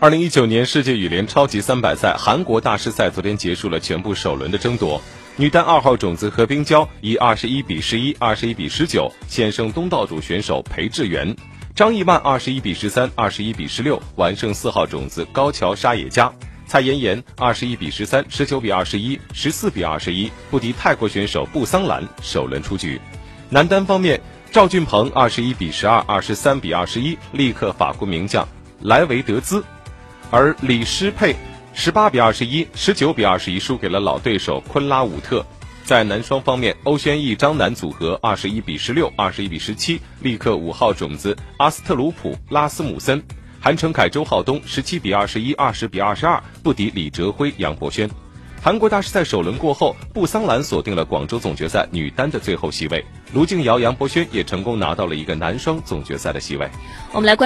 二零一九年世界羽联超级三百赛韩国大师赛昨天结束了全部首轮的争夺，女单二号种子何冰娇以二十一比十一、二十一比十九险胜东道主选手裴智元，张艺曼二十一比十三、二十一比十六完胜四号种子高桥沙野加，蔡妍妍二十一比十三、十九比二十一、十四比二十一不敌泰国选手布桑兰，首轮出局。男单方面，赵俊鹏二十一比十二、二十三比二十一力克法国名将莱维德兹。而李诗佩十八比二十一、十九比二十一输给了老对手昆拉武特。在男双方面，欧轩逸张楠组合二十一比十六、二十一比十七力克五号种子阿斯特鲁普拉斯姆森。韩成凯周浩东十七比二十一、二十比二十二不敌李哲辉杨博轩。韩国大师赛首轮过后，布桑兰锁定了广州总决赛女单的最后席位，卢静瑶杨博轩也成功拿到了一个男双总决赛的席位。我们来关。